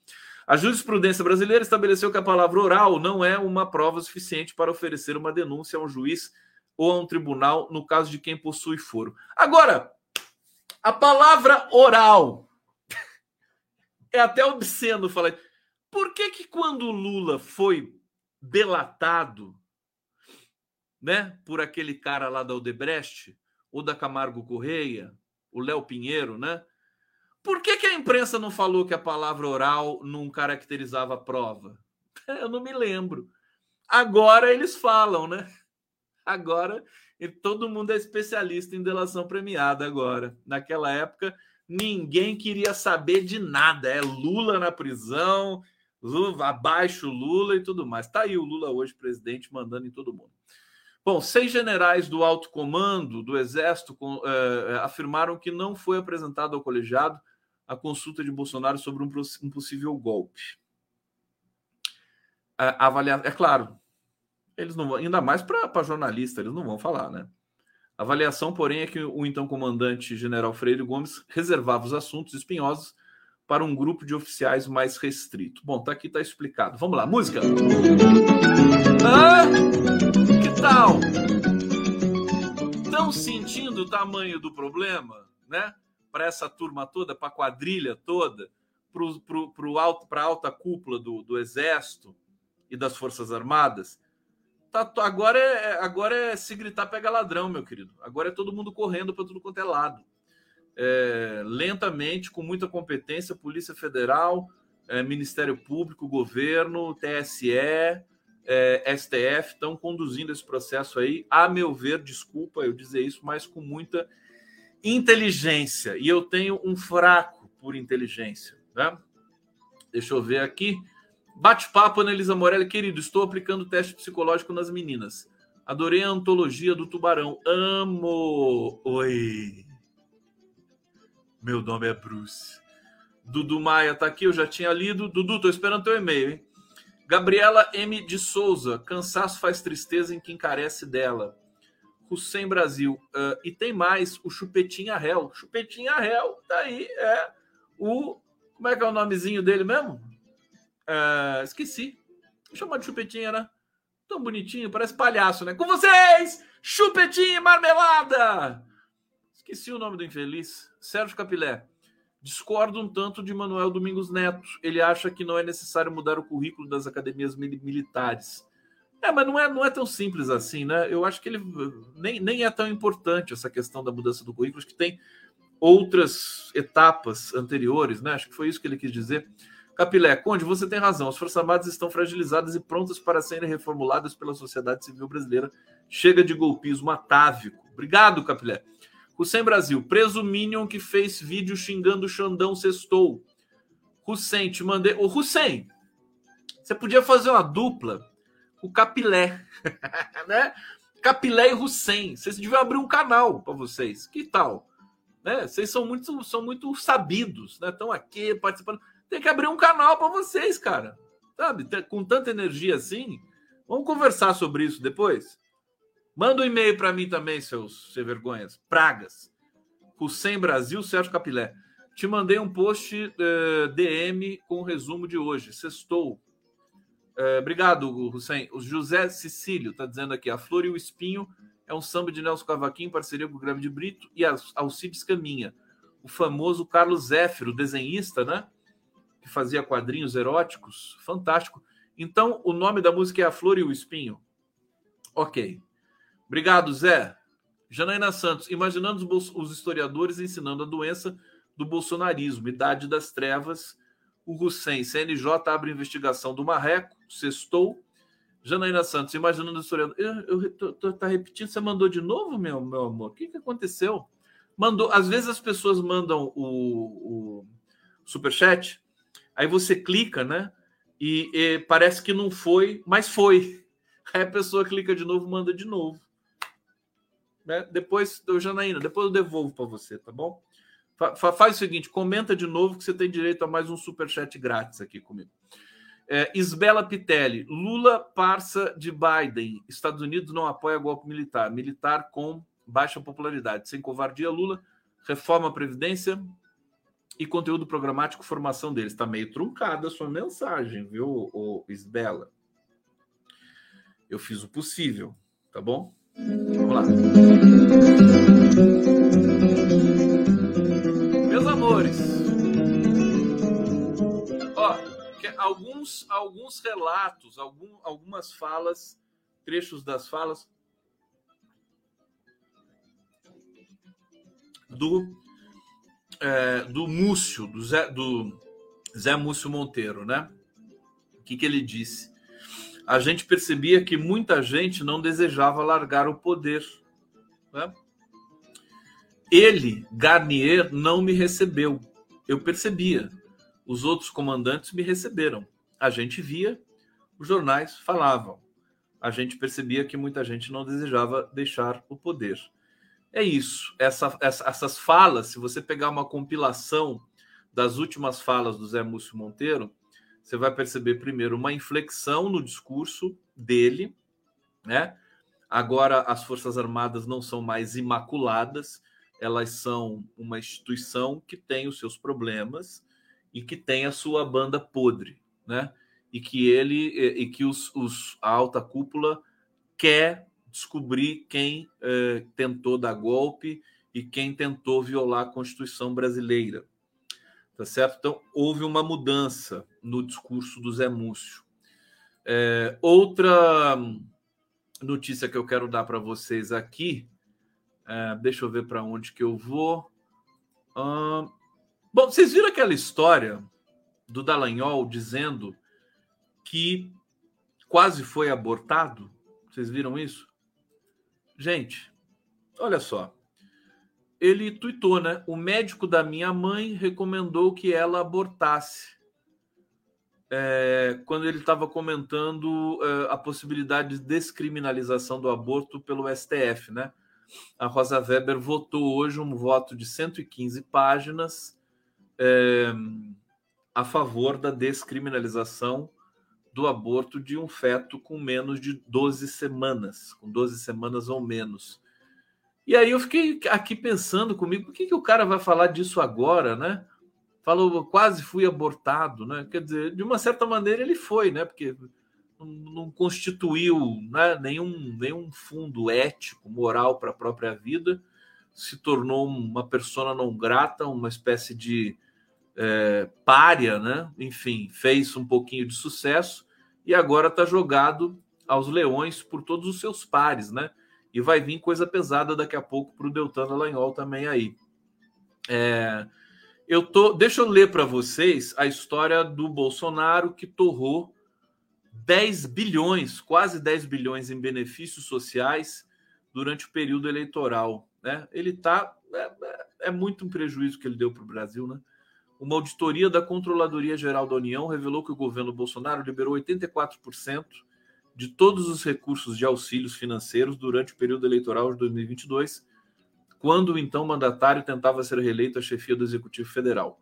A jurisprudência brasileira estabeleceu que a palavra oral não é uma prova suficiente para oferecer uma denúncia a um juiz ou a um tribunal no caso de quem possui foro. Agora, a palavra oral [LAUGHS] é até obsceno falar. Por que que quando Lula foi delatado, né, por aquele cara lá da Odebrecht ou da Camargo Correia, o Léo Pinheiro, né? Por que, que a imprensa não falou que a palavra oral não caracterizava a prova? [LAUGHS] Eu não me lembro. Agora eles falam, né? [LAUGHS] Agora todo mundo é especialista em delação premiada agora. Naquela época, ninguém queria saber de nada. É Lula na prisão, Lula, abaixo Lula e tudo mais. Tá aí o Lula hoje, presidente, mandando em todo mundo. Bom, seis generais do alto comando do Exército uh, afirmaram que não foi apresentado ao colegiado a consulta de Bolsonaro sobre um, um possível golpe. A, avaliar, é claro, eles não ainda mais para jornalista, eles não vão falar, né? A avaliação, porém, é que o então comandante general Freire Gomes reservava os assuntos espinhosos para um grupo de oficiais mais restrito. Bom, tá aqui, tá explicado. Vamos lá, música. Ah, que tal? Estão sentindo o tamanho do problema, né? Para essa turma toda, para a quadrilha toda, para a alta cúpula do, do Exército e das Forças Armadas. Tá, agora, é, agora é se gritar pega ladrão, meu querido. Agora é todo mundo correndo para tudo quanto é lado. É, lentamente, com muita competência, Polícia Federal, é, Ministério Público, Governo, TSE, é, STF estão conduzindo esse processo aí. A meu ver, desculpa eu dizer isso, mas com muita inteligência. E eu tenho um fraco por inteligência. Né? Deixa eu ver aqui. Bate-papo, Anelisa Morelli. Querido, estou aplicando teste psicológico nas meninas. Adorei a antologia do Tubarão. Amo! Oi! Meu nome é Bruce. Dudu Maia tá aqui, eu já tinha lido. Dudu, tô esperando teu e-mail, hein? Gabriela M. de Souza. Cansaço faz tristeza em quem carece dela. Hussein Brasil. Uh, e tem mais, o Chupetinha Réu. Chupetinha Réu, daí é o. Como é que é o nomezinho dele mesmo? Uh, esqueci. Chama de Chupetinha, né? Tão bonitinho, parece palhaço, né? Com vocês, Chupetinha Marmelada! Esqueci o nome do infeliz. Sérgio Capilé. Discordo um tanto de Manuel Domingos Neto. Ele acha que não é necessário mudar o currículo das academias militares é, mas não é, não é tão simples assim, né? Eu acho que ele nem, nem é tão importante essa questão da mudança do currículo, acho que tem outras etapas anteriores, né? Acho que foi isso que ele quis dizer. Capilé, Conde, você tem razão. As Forças Armadas estão fragilizadas e prontas para serem reformuladas pela sociedade civil brasileira. Chega de golpismo atávico. Obrigado, Capilé. Hussein Brasil, preso Minion que fez vídeo xingando o Xandão sextou. Hussein, te mandei. Ô, Hussein, você podia fazer uma dupla o Capilé, [LAUGHS] né? Capilé e Hussein. Vocês deviam abrir um canal para vocês. Que tal? né? Vocês são muito, são muito sabidos, né? Estão aqui participando. Tem que abrir um canal para vocês, cara. Sabe? Com tanta energia assim. Vamos conversar sobre isso depois? Manda um e-mail para mim também, seus sem vergonhas. Pragas. Hussein Brasil, Sérgio Capilé. Te mandei um post eh, DM com o resumo de hoje. Sextou. Uh, obrigado, Hussein. O José Cecílio está dizendo aqui: A Flor e o Espinho é um samba de Nelson Cavaquinho, parceria com o Grave de Brito e Alcides Caminha. O famoso Carlos Zéfiro, desenhista, né? Que fazia quadrinhos eróticos. Fantástico. Então, o nome da música é A Flor e o Espinho. Ok. Obrigado, Zé. Janaína Santos, imaginando os historiadores ensinando a doença do bolsonarismo, idade das trevas. O Hussein, CNJ abre investigação do Marreco, sextou. Janaína Santos, imaginando o historiador. Eu, eu tô, tá repetindo, você mandou de novo, meu, meu amor? O que, que aconteceu? Mandou. Às vezes as pessoas mandam o, o superchat, aí você clica, né? E, e, parece que não foi, mas foi. [LAUGHS] Aí a pessoa clica de novo, manda de novo. Né? Depois, eu, Janaína, depois eu devolvo para você, tá bom? Fa faz o seguinte, comenta de novo que você tem direito a mais um super chat grátis aqui comigo. É, Isbela Pitelli, Lula parça de Biden. Estados Unidos não apoia golpe militar. Militar com baixa popularidade. Sem covardia, Lula reforma a Previdência e conteúdo programático, formação deles. Está meio truncada a sua mensagem, viu, o Isbela? Eu fiz o possível, tá bom? Vamos lá. Meus amores, alguns, alguns relatos, algum, algumas falas, trechos das falas do é, do Múcio, do Zé, do Zé Múcio Monteiro, né? O que, que ele disse? A gente percebia que muita gente não desejava largar o poder. Né? Ele, Garnier, não me recebeu. Eu percebia. Os outros comandantes me receberam. A gente via, os jornais falavam. A gente percebia que muita gente não desejava deixar o poder. É isso. Essa, essa, essas falas, se você pegar uma compilação das últimas falas do Zé Múcio Monteiro, você vai perceber primeiro uma inflexão no discurso dele, né? Agora as Forças Armadas não são mais imaculadas, elas são uma instituição que tem os seus problemas e que tem a sua banda podre, né? E que ele e que os, os a alta cúpula quer descobrir quem eh, tentou dar golpe e quem tentou violar a Constituição brasileira. Tá certo? Então, houve uma mudança no discurso do Zé Múcio. É, outra notícia que eu quero dar para vocês aqui, é, deixa eu ver para onde que eu vou. Bom, vocês viram aquela história do Dallagnol dizendo que quase foi abortado? Vocês viram isso? Gente, olha só ele tuitou, né? O médico da minha mãe recomendou que ela abortasse. É, quando ele estava comentando é, a possibilidade de descriminalização do aborto pelo STF, né? A Rosa Weber votou hoje um voto de 115 páginas é, a favor da descriminalização do aborto de um feto com menos de 12 semanas, com 12 semanas ou menos. E aí eu fiquei aqui pensando comigo, por que, que o cara vai falar disso agora, né? Falou, quase fui abortado, né? Quer dizer, de uma certa maneira ele foi, né? Porque não constituiu né, nenhum, nenhum fundo ético, moral para a própria vida, se tornou uma persona não grata, uma espécie de é, párea, né? Enfim, fez um pouquinho de sucesso e agora está jogado aos leões por todos os seus pares, né? E vai vir coisa pesada daqui a pouco para o Deltan Dallagnol também aí. É, eu tô, deixa eu ler para vocês a história do Bolsonaro que torrou 10 bilhões, quase 10 bilhões em benefícios sociais durante o período eleitoral. Né? Ele está. É, é, muito um prejuízo que ele deu para o Brasil. Né? Uma auditoria da Controladoria Geral da União revelou que o governo Bolsonaro liberou 84% de todos os recursos de auxílios financeiros durante o período eleitoral de 2022, quando o então mandatário tentava ser reeleito à chefia do Executivo Federal.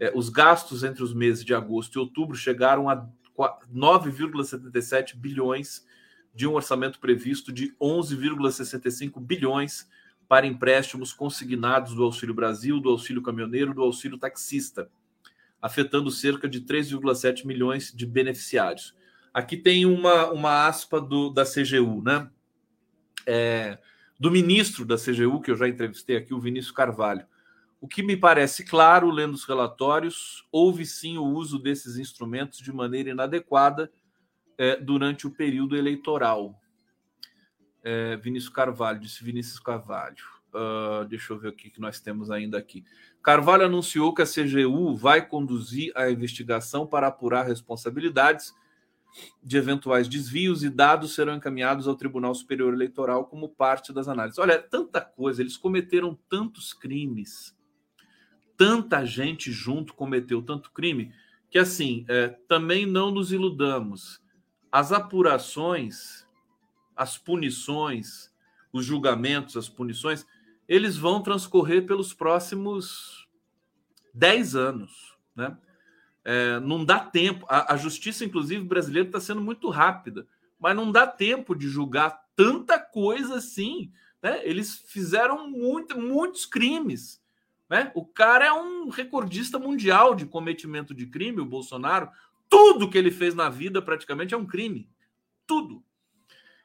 É, os gastos entre os meses de agosto e outubro chegaram a 9,77 bilhões de um orçamento previsto de 11,65 bilhões para empréstimos consignados do Auxílio Brasil, do Auxílio Caminhoneiro, do Auxílio Taxista, afetando cerca de 3,7 milhões de beneficiários. Aqui tem uma, uma aspa do, da CGU, né? É, do ministro da CGU, que eu já entrevistei aqui, o Vinícius Carvalho. O que me parece claro, lendo os relatórios, houve sim o uso desses instrumentos de maneira inadequada é, durante o período eleitoral. É, Vinícius Carvalho, disse Vinícius Carvalho. Uh, deixa eu ver o que nós temos ainda aqui. Carvalho anunciou que a CGU vai conduzir a investigação para apurar responsabilidades de eventuais desvios e dados serão encaminhados ao Tribunal Superior Eleitoral como parte das análises. Olha, tanta coisa, eles cometeram tantos crimes, tanta gente junto cometeu tanto crime, que assim, é, também não nos iludamos. As apurações, as punições, os julgamentos, as punições, eles vão transcorrer pelos próximos 10 anos, né? É, não dá tempo. A, a justiça, inclusive, brasileira está sendo muito rápida, mas não dá tempo de julgar tanta coisa assim. Né? Eles fizeram muito, muitos crimes. Né? O cara é um recordista mundial de cometimento de crime, o Bolsonaro. Tudo que ele fez na vida praticamente é um crime. Tudo.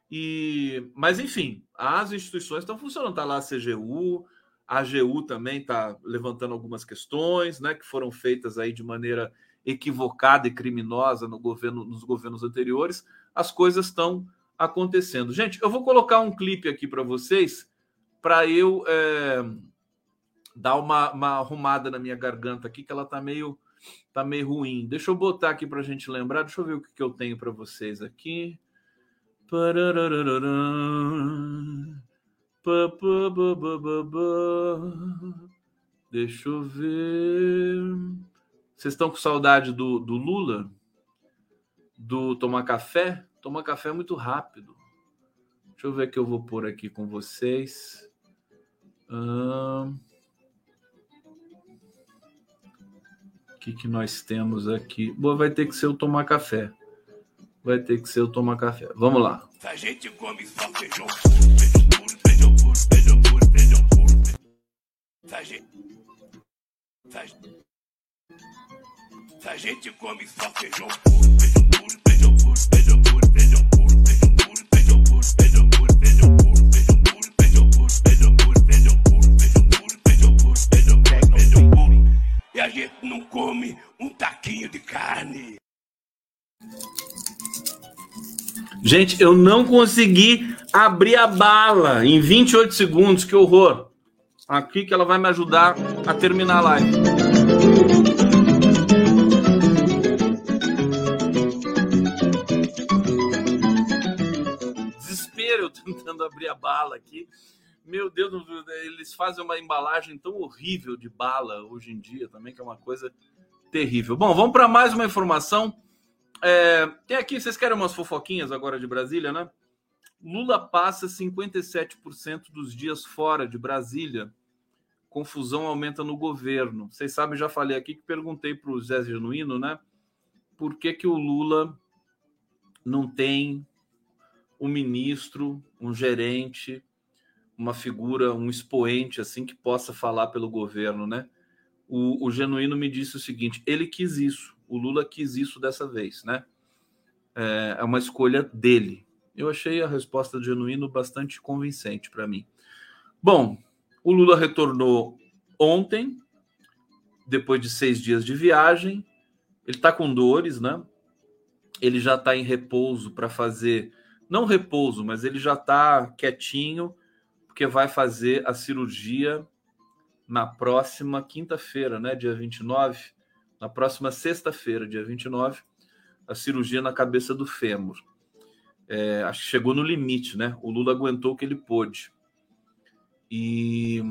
E, mas enfim, as instituições estão funcionando. Está lá a CGU, a AGU também está levantando algumas questões, né, que foram feitas aí de maneira equivocada e criminosa no governo, nos governos anteriores, as coisas estão acontecendo. Gente, eu vou colocar um clipe aqui para vocês, para eu é, dar uma, uma, arrumada na minha garganta aqui, que ela tá meio, tá meio ruim. Deixa eu botar aqui para a gente lembrar. Deixa eu ver o que, que eu tenho para vocês aqui. Deixa eu ver. Vocês estão com saudade do, do Lula? Do tomar café? Tomar café é muito rápido. Deixa eu ver que eu vou pôr aqui com vocês. O que, que nós temos aqui? Boa, vai ter que ser o tomar café. Vai ter que ser o tomar café. Vamos lá. A gente come só feijão puro, puro, puro, puro, puro. A gente... Come só feijão puro, feijão puro, feijão puro, feijão puro, feijão puro, feijão puro, feijão puro, feijão puro, feijão Gente, eu não consegui abrir a bala em 28 segundos, que horror. Aqui que ela vai me ajudar a terminar a live. tentando abrir a bala aqui. Meu Deus, eles fazem uma embalagem tão horrível de bala hoje em dia também, que é uma coisa terrível. Bom, vamos para mais uma informação. É, tem aqui, vocês querem umas fofoquinhas agora de Brasília, né? Lula passa 57% dos dias fora de Brasília. Confusão aumenta no governo. Vocês sabem, já falei aqui que perguntei para o Zé Genuíno, né? Por que, que o Lula não tem um ministro, um gerente, uma figura, um expoente assim que possa falar pelo governo, né? O, o Genuíno me disse o seguinte: ele quis isso, o Lula quis isso dessa vez, né? É, é uma escolha dele. Eu achei a resposta do Genuíno bastante convincente para mim. Bom, o Lula retornou ontem, depois de seis dias de viagem. Ele está com dores, né? Ele já está em repouso para fazer não repouso, mas ele já está quietinho, porque vai fazer a cirurgia na próxima quinta-feira, né, dia 29, na próxima sexta-feira, dia 29, a cirurgia na cabeça do fêmur. É, acho que chegou no limite, né? O Lula aguentou o que ele pôde. E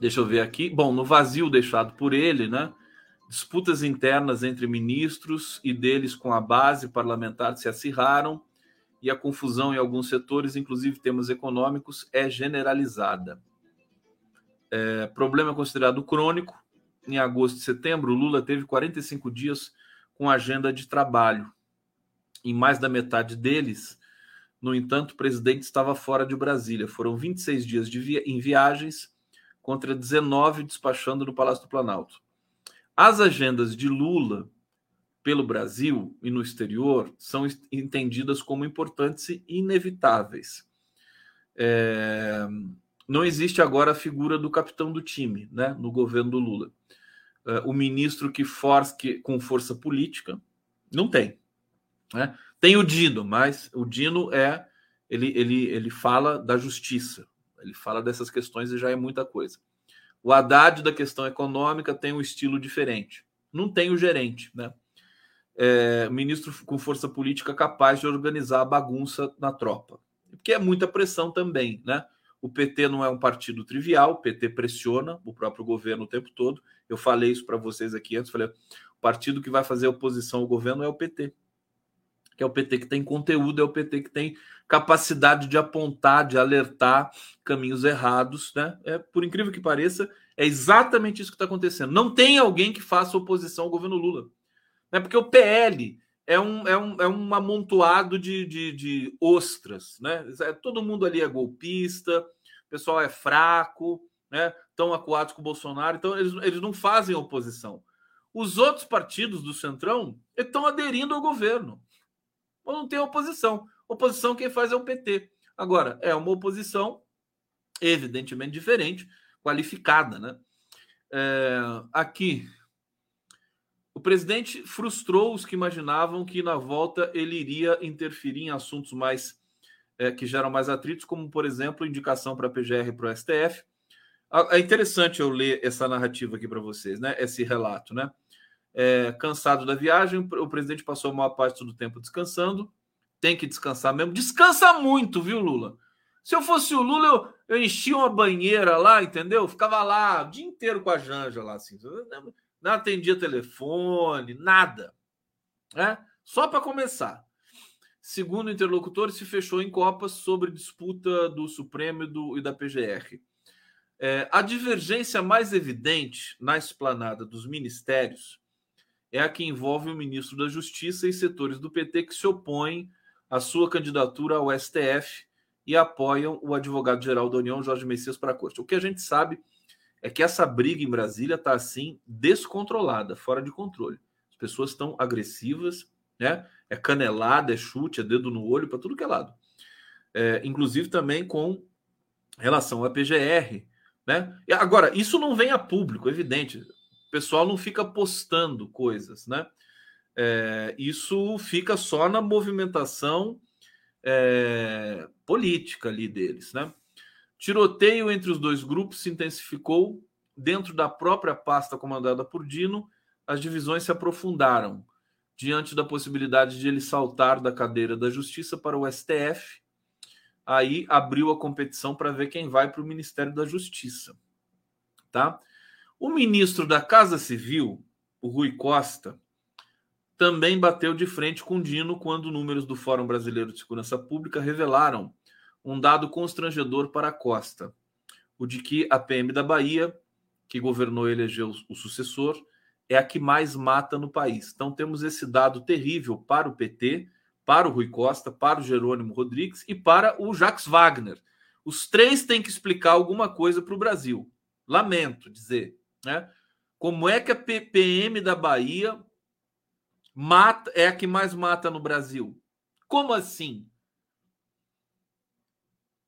deixa eu ver aqui. Bom, no vazio deixado por ele, né? Disputas internas entre ministros e deles com a base parlamentar se acirraram e a confusão em alguns setores, inclusive temas econômicos, é generalizada. É, problema considerado crônico. Em agosto e setembro, Lula teve 45 dias com agenda de trabalho. Em mais da metade deles, no entanto, o presidente estava fora de Brasília. Foram 26 dias via em viagens, contra 19 despachando no Palácio do Planalto. As agendas de Lula pelo Brasil e no exterior são entendidas como importantes e inevitáveis. É... Não existe agora a figura do capitão do time né, no governo do Lula. É, o ministro que força que, com força política não tem. Né? Tem o Dino, mas o Dino é ele, ele, ele fala da justiça, ele fala dessas questões e já é muita coisa. O Haddad da questão econômica tem um estilo diferente. Não tem o gerente, né? É, ministro com força política capaz de organizar a bagunça na tropa. Porque é muita pressão também, né? O PT não é um partido trivial, o PT pressiona o próprio governo o tempo todo. Eu falei isso para vocês aqui antes, falei, o partido que vai fazer oposição ao governo é o PT. Que é o PT que tem conteúdo, é o PT que tem capacidade de apontar, de alertar caminhos errados, né? É, por incrível que pareça, é exatamente isso que está acontecendo. Não tem alguém que faça oposição ao governo Lula. Né? Porque o PL é um, é um, é um amontoado de, de, de ostras, né? É, todo mundo ali é golpista, o pessoal é fraco, né? Estão acuados com o Bolsonaro, então eles, eles não fazem oposição. Os outros partidos do Centrão estão aderindo ao governo. Não tem oposição. Oposição quem faz é o PT. Agora, é uma oposição evidentemente diferente, qualificada, né? É, aqui, o presidente frustrou os que imaginavam que na volta ele iria interferir em assuntos mais é, que geram mais atritos, como, por exemplo, indicação para a PGR e para o STF. É interessante eu ler essa narrativa aqui para vocês, né? Esse relato, né? É, cansado da viagem, o presidente passou a maior parte do tempo descansando tem que descansar mesmo. Descansa muito, viu, Lula? Se eu fosse o Lula, eu, eu enchia uma banheira lá, entendeu? Ficava lá o dia inteiro com a Janja lá, assim. Não atendia telefone, nada. Né? Só para começar. Segundo interlocutor, se fechou em Copas sobre disputa do Supremo e, do, e da PGR. É, a divergência mais evidente na esplanada dos ministérios é a que envolve o ministro da Justiça e setores do PT que se opõem a sua candidatura ao STF e apoiam o advogado-geral da União, Jorge Messias, para a corte. O que a gente sabe é que essa briga em Brasília está assim descontrolada, fora de controle. As pessoas estão agressivas, né? É canelada, é chute, é dedo no olho para tudo que é lado. É, inclusive também com relação à PGR, né? E agora, isso não vem a público, evidente. O pessoal não fica postando coisas, né? É, isso fica só na movimentação é, política ali deles, né? Tiroteio entre os dois grupos se intensificou dentro da própria pasta comandada por Dino. As divisões se aprofundaram diante da possibilidade de ele saltar da cadeira da Justiça para o STF. Aí abriu a competição para ver quem vai para o Ministério da Justiça, tá? O ministro da Casa Civil, o Rui Costa, também bateu de frente com Dino quando números do Fórum Brasileiro de Segurança Pública revelaram um dado constrangedor para a Costa, o de que a PM da Bahia, que governou e elegeu o sucessor, é a que mais mata no país. Então temos esse dado terrível para o PT, para o Rui Costa, para o Jerônimo Rodrigues e para o Jacques Wagner. Os três têm que explicar alguma coisa para o Brasil. Lamento dizer, né? Como é que a PM da Bahia mata é a que mais mata no Brasil. Como assim?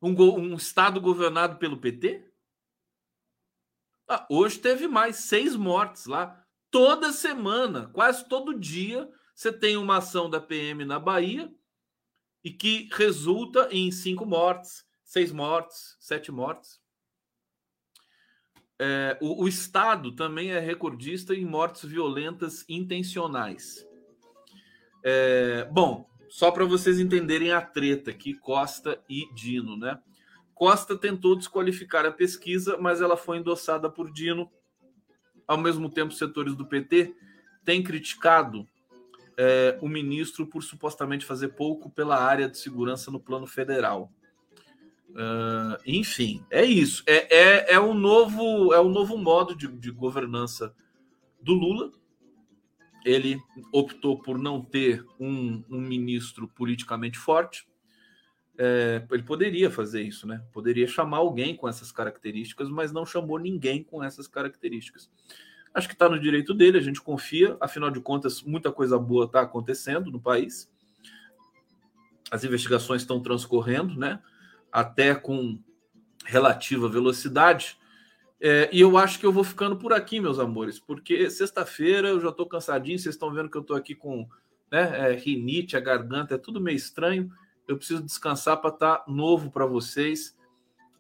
Um, um estado governado pelo PT? Ah, hoje teve mais seis mortes lá. Toda semana, quase todo dia, você tem uma ação da PM na Bahia e que resulta em cinco mortes, seis mortes, sete mortes. É, o, o Estado também é recordista em mortes violentas intencionais. É, bom, só para vocês entenderem a treta aqui, Costa e Dino, né? Costa tentou desqualificar a pesquisa, mas ela foi endossada por Dino. Ao mesmo tempo, setores do PT têm criticado é, o ministro por supostamente fazer pouco pela área de segurança no plano federal. Uh, enfim, é isso. É, é, é, um novo, é um novo modo de, de governança do Lula. Ele optou por não ter um, um ministro politicamente forte. É, ele poderia fazer isso, né? Poderia chamar alguém com essas características, mas não chamou ninguém com essas características. Acho que está no direito dele, a gente confia, afinal de contas, muita coisa boa está acontecendo no país. As investigações estão transcorrendo, né? Até com relativa velocidade. É, e eu acho que eu vou ficando por aqui, meus amores, porque sexta-feira eu já estou cansadinho, vocês estão vendo que eu estou aqui com né, é, rinite, a garganta, é tudo meio estranho. Eu preciso descansar para estar tá novo para vocês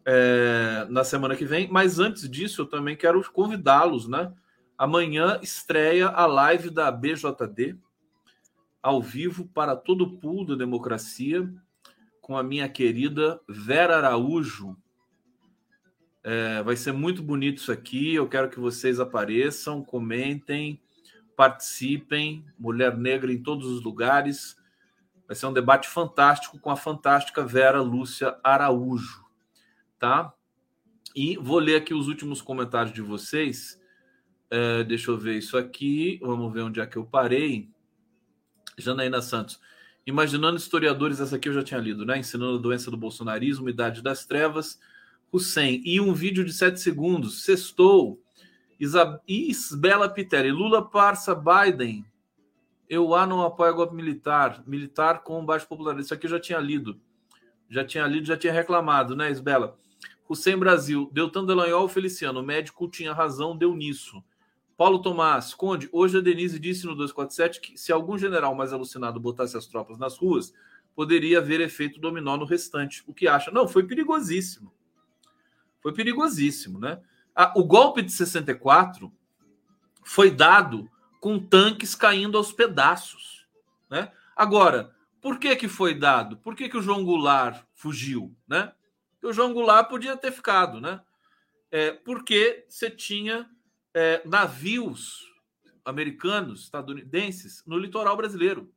é, na semana que vem. Mas antes disso, eu também quero convidá-los, né? Amanhã estreia a live da BJD, ao vivo para todo o pool da democracia, com a minha querida Vera Araújo. É, vai ser muito bonito isso aqui. Eu quero que vocês apareçam, comentem, participem. Mulher negra em todos os lugares. Vai ser um debate fantástico com a fantástica Vera Lúcia Araújo, tá? E vou ler aqui os últimos comentários de vocês. É, deixa eu ver isso aqui. Vamos ver onde é que eu parei. Janaína Santos. Imaginando historiadores, essa aqui eu já tinha lido, né? Ensinando a doença do bolsonarismo, Idade das Trevas, Hussein. E um vídeo de sete segundos. Sextou. Isab... Isbela Pitelli. Lula parça Biden. Eu a não apoio golpe militar. Militar com baixo popularidade. Isso aqui eu já tinha lido. Já tinha lido, já tinha reclamado, né, Isbela? Hussein Brasil. Deltan Delanhol Feliciano. O médico tinha razão, deu nisso. Paulo Tomás, Conde, hoje a Denise disse no 247 que se algum general mais alucinado botasse as tropas nas ruas, poderia haver efeito dominó no restante. O que acha? Não, foi perigosíssimo. Foi perigosíssimo, né? o golpe de 64 foi dado com tanques caindo aos pedaços, né? Agora, por que que foi dado? Por que que o João Goulart fugiu, né? O João Goulart podia ter ficado, né? É, porque você tinha é, navios americanos, estadunidenses, no litoral brasileiro,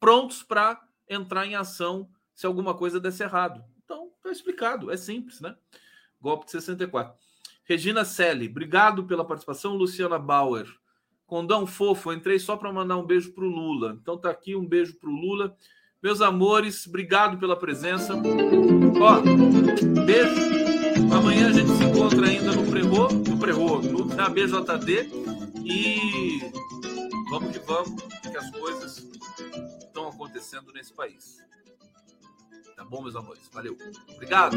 prontos para entrar em ação se alguma coisa desse errado. Então, está explicado, é simples, né? Golpe de 64. Regina Selle, obrigado pela participação. Luciana Bauer, Condão fofo, entrei só para mandar um beijo para o Lula. Então tá aqui um beijo para o Lula. Meus amores, obrigado pela presença. Ó, beijo. Amanhã a gente se encontra ainda no Prerro, no Prerro, na BJD. E vamos que vamos, que as coisas estão acontecendo nesse país. Tá bom, meus amores? Valeu. Obrigado.